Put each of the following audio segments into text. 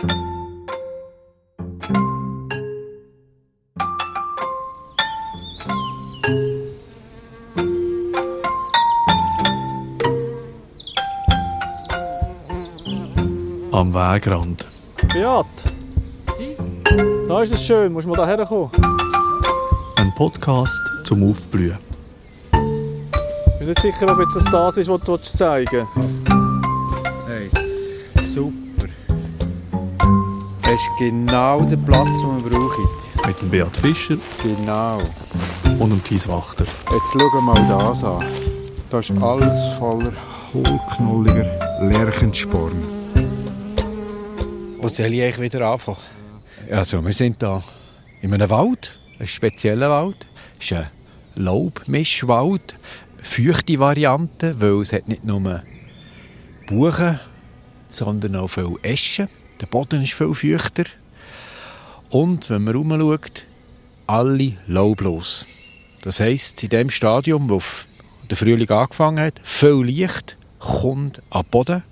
Am Wegrand. Beat! Da ist es schön, musst du mal da herkommen. Ein Podcast zum Aufblühen. Ich bin nicht sicher, ob jetzt das das ist, was du zeigen Hey, ist genau der Platz, den wir brauchen. Mit dem Beat Fischer Genau. und dem Thies Wachter. Jetzt schau mal das an. Da ist alles voller hohlknolliger Lärchensporn. Wo soll ich eigentlich wieder anfangen? Also, wir sind da in einem Wald, einem speziellen Wald. Es ist ein Laubmischwald, feuchte Variante, weil es hat nicht nur Buchen, sondern auch viel Eschen. Der Boden ist viel feuchter. Und wenn man herumschaut, alle laublos. Das heisst, in dem Stadium, wo der Frühling angefangen hat, viel Licht kommt den Boden.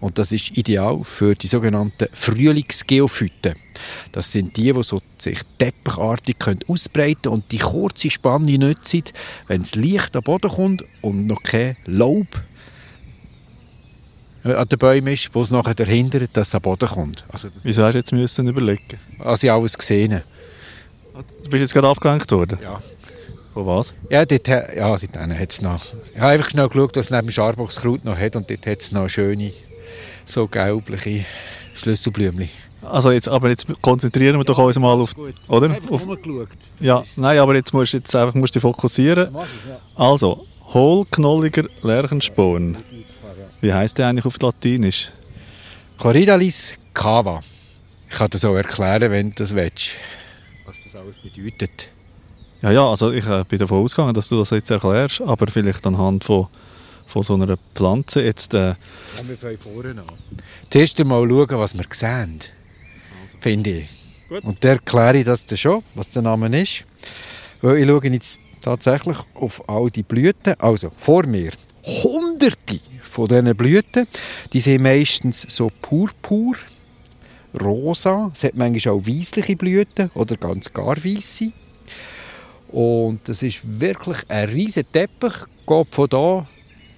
Und das ist ideal für die sogenannten Frühlingsgeophyten. Das sind die, die so sich teppichartig können ausbreiten und die kurze Spanne nutzen, wenn das Licht den Boden kommt und noch kein Laub an den Bäumen ist, wo es nachher hindert, dass es an den Boden kommt. Also, Wieso hast du jetzt müssen überlegen? was ich alles gesehen habe. Du bist jetzt gerade abgelenkt worden. Ja. Von was? Ja, dort, ja, dort hat es noch. Ich habe einfach schnell geschaut, was es neben dem Scharboxkraut noch hat und dort hat es noch schöne, so gelbliche Schlüsselblümchen. Also jetzt, aber jetzt konzentrieren wir doch uns mal auf, oder? Auf, rumgeschaut. ja, nein, aber jetzt musst du jetzt einfach musst du dich fokussieren. Also, hohlknolliger Lärchensporn. Wie heißt der eigentlich auf Latinisch? Corydallis cava. Ich kann dir so erklären, wenn du das willst. Was das alles bedeutet. Ja, ja, also ich äh, bin davon ausgegangen, dass du das jetzt erklärst, aber vielleicht anhand von, von so einer Pflanze jetzt... Äh, Ja, wir fangen vorne an. Zuerst einmal schauen, was wir sehen. Finde ich. Gut. Und dann erkläre ich das dann schon, was der Name ist. Weil ich schaue jetzt tatsächlich auf all die Blüten. Also, vor mir hunderte von diesen Blüten. Die sind meistens so purpur, rosa. Es hat manchmal auch weissliche Blüten oder ganz gar weisse. Und das ist wirklich ein riesen Teppich. Geht von da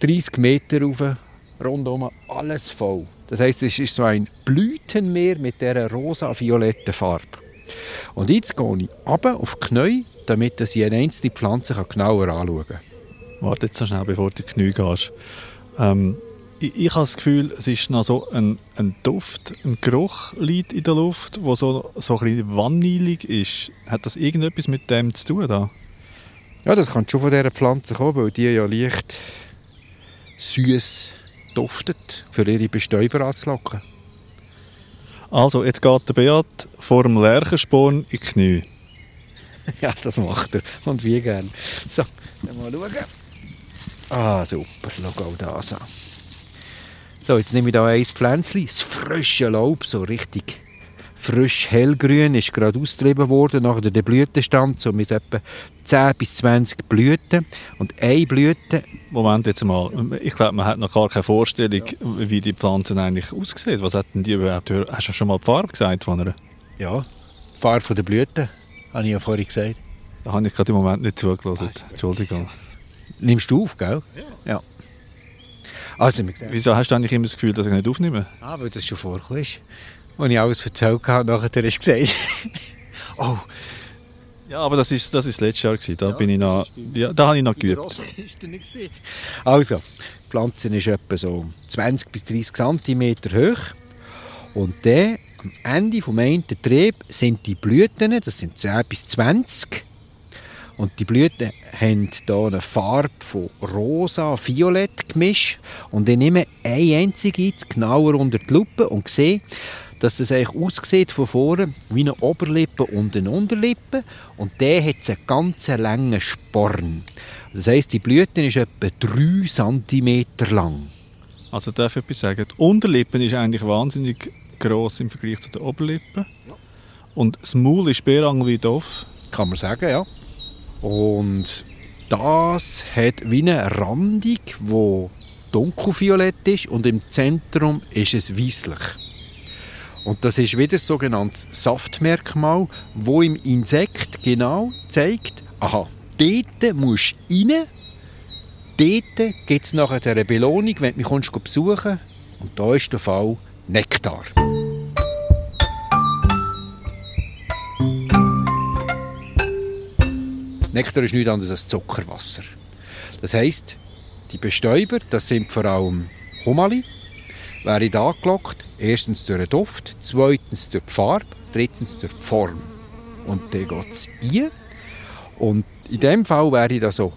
30 Meter rauf, rundum alles voll. Das heisst, es ist so ein Blütenmeer mit dieser rosa-violetten Farbe. Und jetzt gehe ich runter auf die Knie, damit ich eine einzelne Pflanze genauer anschauen kann. warte jetzt so schnell, bevor du in die Knie gehst. Ähm, ich, ich habe das Gefühl, es ist noch so ein, ein Duft, ein Geruch liegt in der Luft, der so, so ein bisschen vanillig ist. Hat das irgendetwas mit dem zu tun? Da? Ja, das kann schon von dieser Pflanze kommen, weil die ja leicht süß duftet, für ihre Bestäuber anzulocken. Also, jetzt geht der Beat vor dem Lärchensporn in die Knie. Ja, das macht er. Und wie gern. So, dann mal schauen. Ah, super. Schau auch das an. So, jetzt nehme ich hier ein Pflänzchen. Das frische Laub, so richtig frisch hellgrün, ist gerade austrieben worden nach der Blütenstand, so mit etwa 10 bis 20 Blüten. Und eine Blüte, Moment jetzt mal. Ich glaube, man hat noch gar keine Vorstellung, wie die Pflanze eigentlich aussieht. Was hat denn die überhaupt? Hast du schon mal die Farbe gesagt von einer? ja, die Farbe der Blüten, habe ich ja vorhin gesagt. Da habe ich gerade im Moment nicht zugelassen. Entschuldigung. Nimmst du auf, gell? Ja. Also, wir sehen. Wieso hast du eigentlich immer das Gefühl, dass ich nicht aufnehme? Ah, weil das schon vorgekommen ist. Als ich alles erzählt habe, nachher du gesagt, oh, Ja, aber das ist das, ist das letzte Jahr. Gewesen. Da, bin ich noch, ja, da habe ich noch geübt. Also, die Pflanze ist etwa so 20 bis 30 cm hoch. Und dann, am Ende vom einen Trieb sind die Blüten, das sind 10 bis 20. Und die Blüten haben hier eine Farbe von rosa, violett gemischt. Und ich nehme eine einzige genauer unter die Lupe und sehe, dass es eigentlich aussieht von vorne wie eine Oberlippe und eine Unterlippe. Und der hat einen ganz langen Sporn. Das heisst, die Blüte ist etwa 3 cm lang. Also darf ich etwas sagen? Die Unterlippe ist eigentlich wahnsinnig gross im Vergleich zu der Oberlippe. Und das Maul ist bärangelweit offen. Kann man sagen, ja. Und das hat wie eine Randung, die dunkelviolett ist und im Zentrum ist es weißlich. Und das ist wieder ein sogenanntes Saftmerkmal, wo im Insekt genau zeigt, aha, dort musst du rein, dort gibt es nachher eine Belohnung, wenn du mich kommst besuchen Und da ist der Fall Nektar. Nektar ist nichts anderes als Zuckerwasser. Das heisst, die Bestäuber, das sind vor allem Humali, wären angelockt, erstens durch den Duft, zweitens durch die Farbe, drittens durch die Form. Und dann geht es ein. Und in dem Fall wäre da so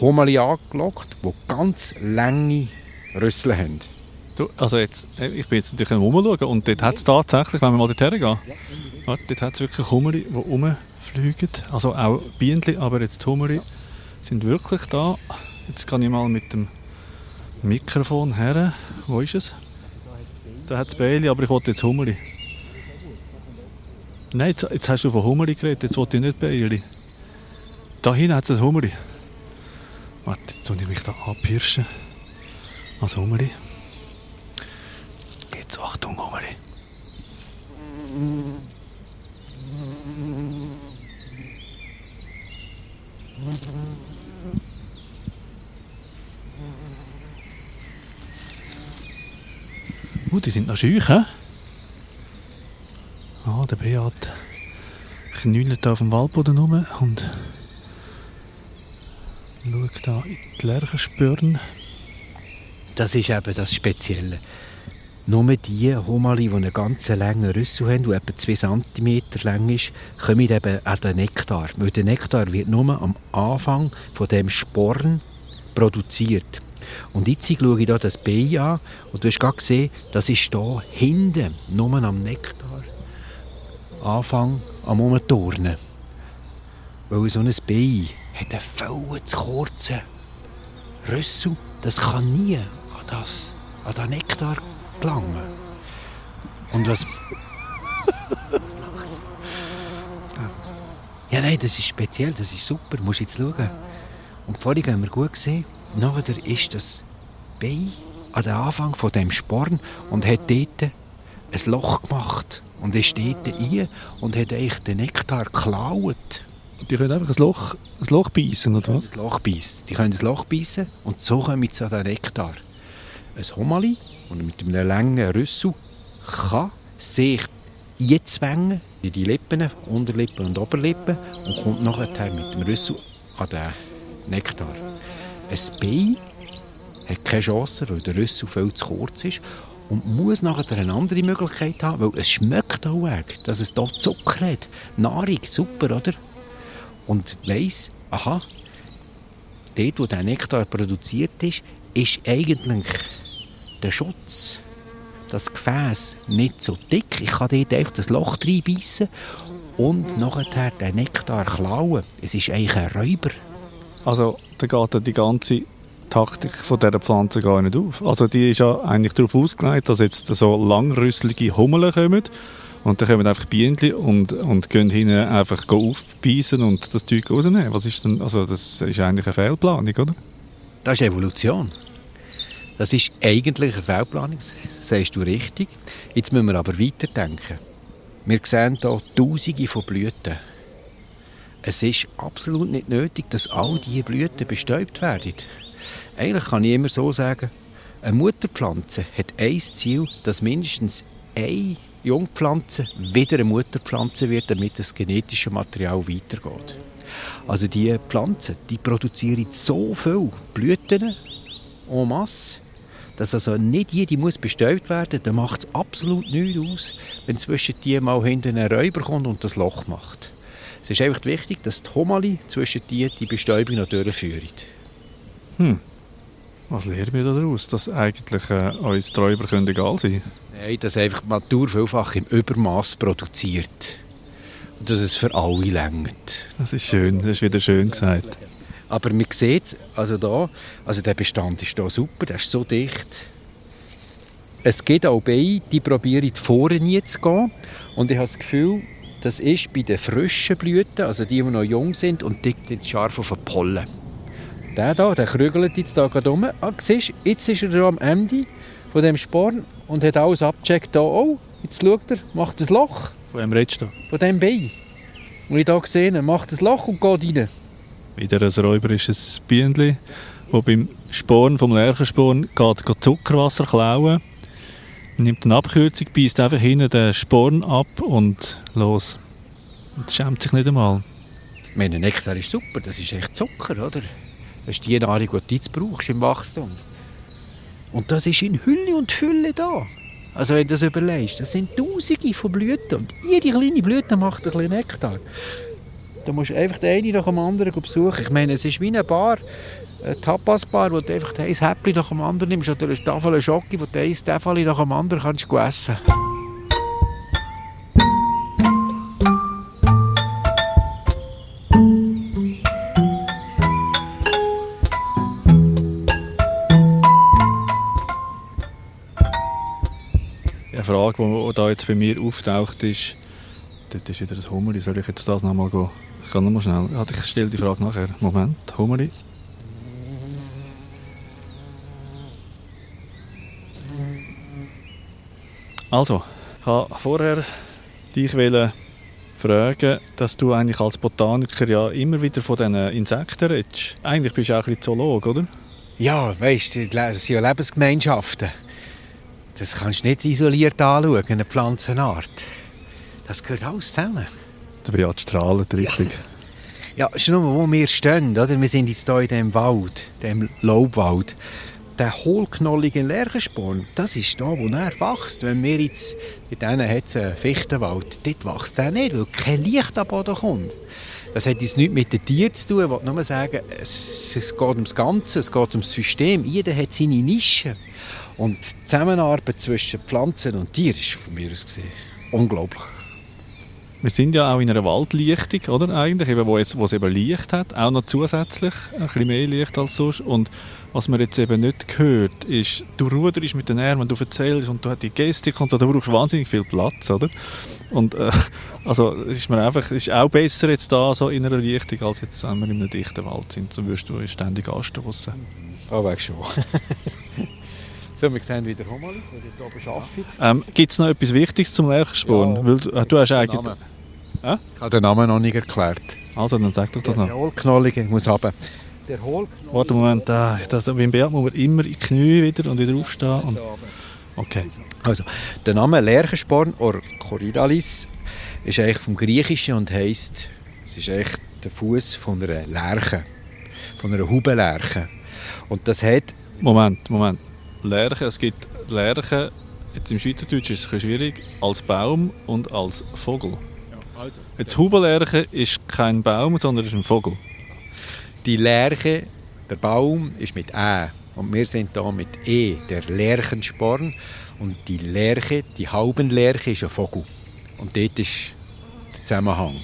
Humali angelockt, die ganz lange Rüssel haben. Du, also jetzt, äh, ich bin jetzt natürlich am Rumschauen und dort hat es tatsächlich, wenn wir mal dorthin gehen, warte, dort hat es wirklich Hummer, die rumfliegen. Also auch Bienen, aber jetzt die Hummer sind wirklich da. Jetzt kann ich mal mit dem Mikrofon her. Wo ist es? Da hat es Bailey, aber ich wollte jetzt Hummer. Nein, jetzt, jetzt hast du von Hummer geredet, jetzt wollte ich nicht Bailey. Da hinten hat es ein Hummer. Warte, jetzt soll ich mich da abpirschen. Als Hummer. Jetzt Achtung, Hummer. Uh, die sind noch schüch? Ah, der Beat knüllt auf dem Waldboden rum und schaut da in die Lerchenspüren. Das ist eben das Spezielle. Nur die Humali, die einen ganz langen Rüssel haben, der etwa 2 cm lang ist, kommen eben an den Nektar. Weil der Nektar wird nur am Anfang von dem Sporn produziert. Und jetzt schaue ich hier das Bein an und du hast gerade gesehen, das ist hier hinten, nur am Nektar. Anfang am Umturnen. Weil so ein Bein hat einen viel zu kurzen Rüssel. Das kann nie an, das, an den Nektar gelangen. Und was... ja, nein, das ist speziell, das ist super, musst jetzt schauen. Und vorhin haben wir gut gesehen, nachher ist das Bein an den Anfang von dem Sporn und hat dort ein Loch gemacht und ist dort rein und hat eigentlich den Nektar geklaut. Die können einfach ein Loch, ein Loch beißen, oder was? Ein Loch beißen. Die können ein Loch beißen und so kommen sie an den Nektar. Ein Homali, und mit einem langen Rüssel kann sich einzwängen in die Lippen, Unterlippen und Oberlippen und kommt nachher mit dem Rüssel an den Nektar. Ein Bein hat keine Chance, weil der Rüssel viel zu kurz ist und muss nachher eine andere Möglichkeit haben, weil es schmeckt auch weg, dass es hier Zucker hat. Nahrung, super, oder? Und weiss, aha, dort, wo der Nektar produziert ist, ist eigentlich der Schutz, das Gefäß, nicht so dick. Ich kann dort einfach das Loch reinbeissen und nachher den Nektar klauen. Es ist eigentlich ein Räuber. Also, da geht die ganze Taktik von dieser Pflanze gar nicht auf. Also, die ist ja eigentlich darauf ausgelegt, dass jetzt so langrüsselige Hummeln kommen. Und dann kommen einfach Bienen und, und gehen hinten einfach aufbeissen und das Zeug rausnehmen. Was ist denn, also das ist eigentlich eine Fehlplanung, oder? Das ist Evolution. Das ist eigentlich eine Fehlplanung, das sagst du richtig. Jetzt müssen wir aber weiterdenken. Wir sehen hier Tausende von Blüten. Es ist absolut nicht nötig, dass all diese Blüten bestäubt werden. Eigentlich kann ich immer so sagen, eine Mutterpflanze hat ein Ziel, dass mindestens eine Jungpflanze wieder eine Mutterpflanze wird, damit das genetische Material weitergeht. Also die Pflanzen, die produzieren so viele Blüten en masse, dass also nicht jede muss bestäubt werden. Dann macht es absolut nichts aus, wenn zwischen die mal hinten ein Räuber kommt und das Loch macht. Es ist einfach wichtig, dass die Homali zwischen die die Bestäubung noch durchführen. Hm. Was lernen wir daraus? Dass eigentlich äh, uns die Räuber können egal sein Nein, dass einfach die Natur vielfach im Übermaß produziert. Und dass es für alle längt. Das ist schön, das ist wieder schön gesagt. Aber man sieht es, also da, also der Bestand ist hier super, der ist so dicht. Es gibt auch Bienen, die probieren vorne zu gehen. Und ich habe das Gefühl, das ist bei den frischen Blüten, also die, die noch jung sind, und die sind scharf auf den Pollen. Der da, der krügelt jetzt da gerade um. Ah, siehst, jetzt ist er da am Ende von dem Sporn und hat alles abgecheckt. Da auch. Jetzt schaut er, macht ein Loch Von wem redest du? von diesem Bein. Und ich hier gesehen macht ein Loch und geht rein. Wieder ein räuberisches Bienenli, das beim Sporn vom Lerchensporn geht, geht Zuckerwasser klauen, nimmt eine Abkürzung, beißt einfach hinten den Sporn ab und los. Und schämt sich nicht einmal. Ich meine, Nektar ist super, das ist echt Zucker, oder? Das ist die Nahrung, die du brauchst im Wachstum. Und das ist in Hülle und Fülle da. Also wenn du das überlegst, das sind Tausende von Blüten und jede kleine Blüte macht ein bisschen Nektar. Da musst du einfach den einen nach dem anderen besuchen. Ich meine, es ist wie eine Bar, eine Tapas-Bar, wo du einfach ein Häppchen nach dem anderen nimmst oder eine Tafel Schoki, wo du ein Täfeli nach dem anderen kannst essen kannst. Eine Frage, die da jetzt bei mir auftaucht, ist, dort ist wieder ein Hummerli, soll ich jetzt das nochmal gehen? Ich kann nochmal schnell, ja, ich stelle die Frage nachher. Moment, Hummerli. Also, ich wollte vorher dich fragen, dass du eigentlich als Botaniker ja immer wieder von diesen Insekten redest. Eigentlich bist du auch ein Zoolog, oder? Ja, weißt du, das sind ja Lebensgemeinschaften. Das kannst du nicht isoliert anschauen, eine Pflanzenart. Das gehört alles zusammen. Der Beat strahlt richtig. Ja, schau mal, wo wir stehen, oder? Wir sind jetzt hier in diesem Wald, dem Laubwald. Der hohlknollige Lerchensporn, das ist da, wo er wächst. Wenn wir jetzt, denen hat es einen Fichtenwald, dort wächst er nicht, weil kein Licht am Boden kommt. Das hat jetzt nichts mit den Tieren zu tun. Ich will nur sagen, es, es geht ums Ganze, es geht ums System. Jeder hat seine Nische. Und die Zusammenarbeit zwischen Pflanzen und Tieren ist von mir aus gesehen unglaublich. Wir sind ja auch in einer Waldlichtung, oder? Eigentlich, eben, wo, jetzt, wo es eben Licht hat, auch noch zusätzlich, ein bisschen mehr Licht als sonst. Und was man jetzt eben nicht hört, ist, du ruderst mit den Armen, du erzählst und du hast die Gestik und so, du brauchst wahnsinnig viel Platz, oder? Und äh, also ist mir einfach, ist auch besser jetzt da so in einer Lichtung, als jetzt, wenn wir in einem dichten Wald sind, so wirst du ständig anstoßen. Oh, weg schon. so, wir sehen wieder Hummerli, die hier oben arbeiten. Ähm, Gibt es noch etwas Wichtiges zum Lerchensporn? Ja, Weil du, äh, hast eigentlich... Ich habe den Namen noch nicht erklärt. Also, dann sag doch das noch. Der Hohlknollige, ich muss runter. Der Hohlknollige. Warte einen Moment, ah, das, beim Beat muss man immer in die Knie wieder und wieder aufstehen. Und, okay. Also, der Name Lerchensporn oder Corydalis ist eigentlich vom Griechischen und heisst, es ist echt der Fuß von einer Lerche, von einer Hubenlerche. Und das hat, Moment, Moment. Lerche, es gibt Lerche, jetzt im Schweizerdeutsch ist es ein bisschen schwierig, als Baum und als Vogel. Also, Jetzt Hubenlerche ist kein Baum, sondern ist ein Vogel. die Lerche, der Baum ist mit Ä und wir sind da mit E, der Lerchensporn. Und die Lerche, die Haubenlerche ist ein Vogel. Und dort ist der Zusammenhang.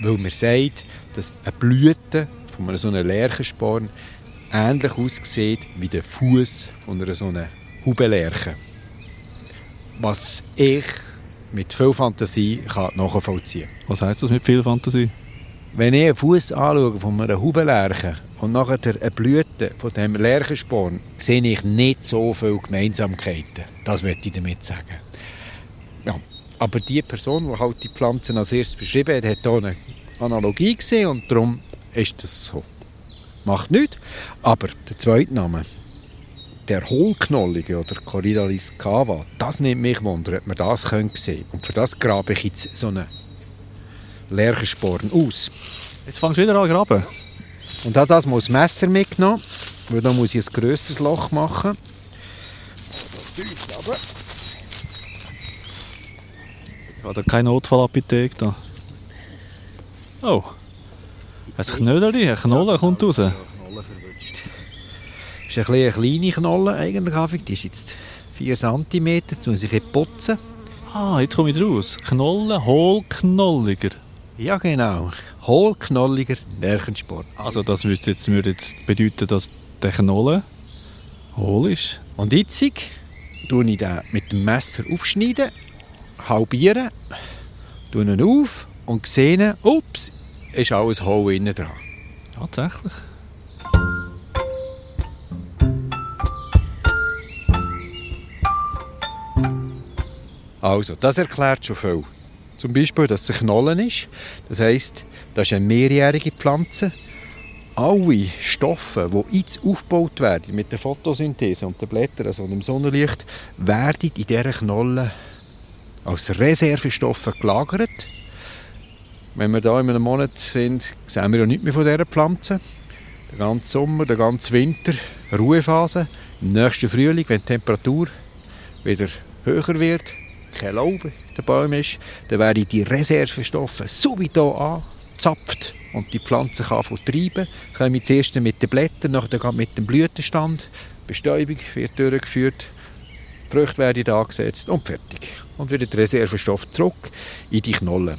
Weil man sagt, dass eine Blüte von so einem Lerchensporn ähnlich aussieht wie der Fuß von einer so einer Hubenlerche. Was ich mit viel Fantasie kann nachvollziehen kann. Was heißt das mit viel Fantasie? Wenn ich einen Fuß anschaue von einer Hubenlerche und nachher eine Blüte von dem Lerchensporn, sehe ich nicht so viele Gemeinsamkeiten. Das möchte ich damit sagen. Ja, aber die Person, die halt die Pflanzen als erstes beschrieben hat, hat hier eine Analogie gesehen und darum ist das so. Macht nichts. Aber der zweite Name, der Hohlknollige oder Corydalis cava, das nimmt mich wunder, ob man das sehen könnte. Und für das grabe ich jetzt so einen Lerchensporn aus. Jetzt fangst du wieder an graben. Und auch das muss das Messer mitgenommen, weil da muss ich ein grösseres Loch machen. Ich habe da keine Notfallapotheke da. Oh. Ein Knödeli, ein Knolle kommt raus. Das ist ein eine kleine Knolle eigentlich. Hafig. Die ist jetzt 4 cm, jetzt muss ich putzen. Ah, jetzt komme ich raus. Knolle, hohlknolliger. Ja genau, hohlknolliger Lerchensport. Also das würde jetzt, würde jetzt bedeuten, dass der Knolle hohl ist. Und jetzt tue ich den mit dem Messer aufschneiden, halbieren, tue ihn auf und sehe, ups, ist alles hohl innen dran. Tatsächlich. Also, das erklärt schon viel. Zum Beispiel, dass es ein Knollen ist. Das heisst, das ist eine mehrjährige Pflanze. Alle Stoffe, die jetzt aufgebaut werden mit der Photosynthese und den Blättern, also dem Sonnenlicht, werden in dieser Knolle als Reservestoffe gelagert. Wenn wir hier in einem Monat sind, sehen wir ja nichts mehr von dieser Pflanze. Den ganzen Sommer, den ganzen Winter, Ruhephase. Im nächsten Frühling, wenn die Temperatur wieder höher wird, kein Laub in den Bäumen ist, dann werden die Reservestoffe sowieso angezapft und die Pflanze kann von treiben. Kommen zuerst mit den Blättern, nachher mit dem Blütenstand. Die Bestäubung wird durchgeführt, die Früchte werden angesetzt und fertig. Und wieder der Reservestoff zurück in die Knolle.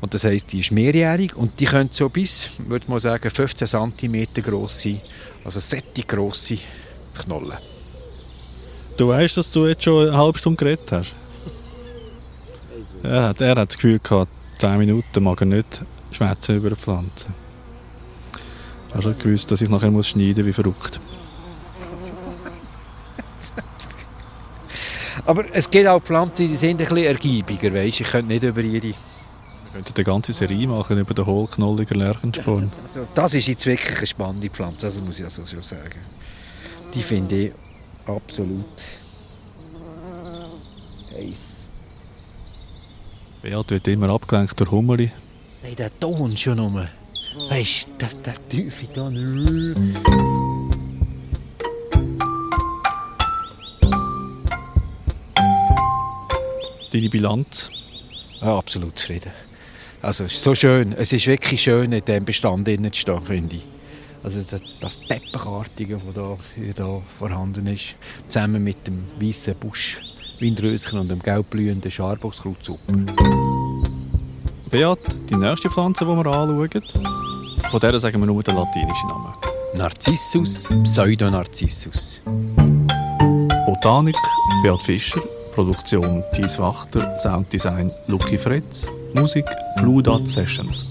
Und das heisst, die ist mehrjährig und die können so bis, würde man sagen, 15 cm groß sein. Also sätte grosse Knollen. Du weißt, dass du jetzt schon eine halbe Stunde geredet hast? Er hat, er hat das Gefühl gehabt, 10 Minuten mag er nicht schwätzen über eine Pflanze. Ich habe schon gewusst, dass ich nachher muss schneiden wie verrückt. Aber es gibt auch Pflanzen, die sind ein bisschen ergiebiger, weißt? Ich könnte nicht über ihre... Wir könnten eine ganze Serie machen über den hohlknolligen Lärchensporn. Also, das ist jetzt wirklich eine spannende Pflanze, das muss ich also schon sagen. Die finde ich absolut heiß. Beat wird immer abgelenkt durch Hummeli. Nein, der Ton schon nur. Weißt du, der, der tiefe Ton. Deine Bilanz? Ja, absolut zufrieden. Also, es ist so schön. Es ist wirklich schön, in diesem Bestand zu stehen, finde ich. Also das, Teppichartige, das da, hier vorhanden ist, zusammen mit dem weißen Busch Windröschen und dem gelbblühenden Scharboxkraut super. Beat, die nächste Pflanze, die wir anschauen, von der sagen wir nur den latinischen Namen. Narcissus pseudonarcissus. Botanik Beat Fischer, Produktion Thies Wachter, Sounddesign Lucky Fretz, Musik Blue Dot Sessions.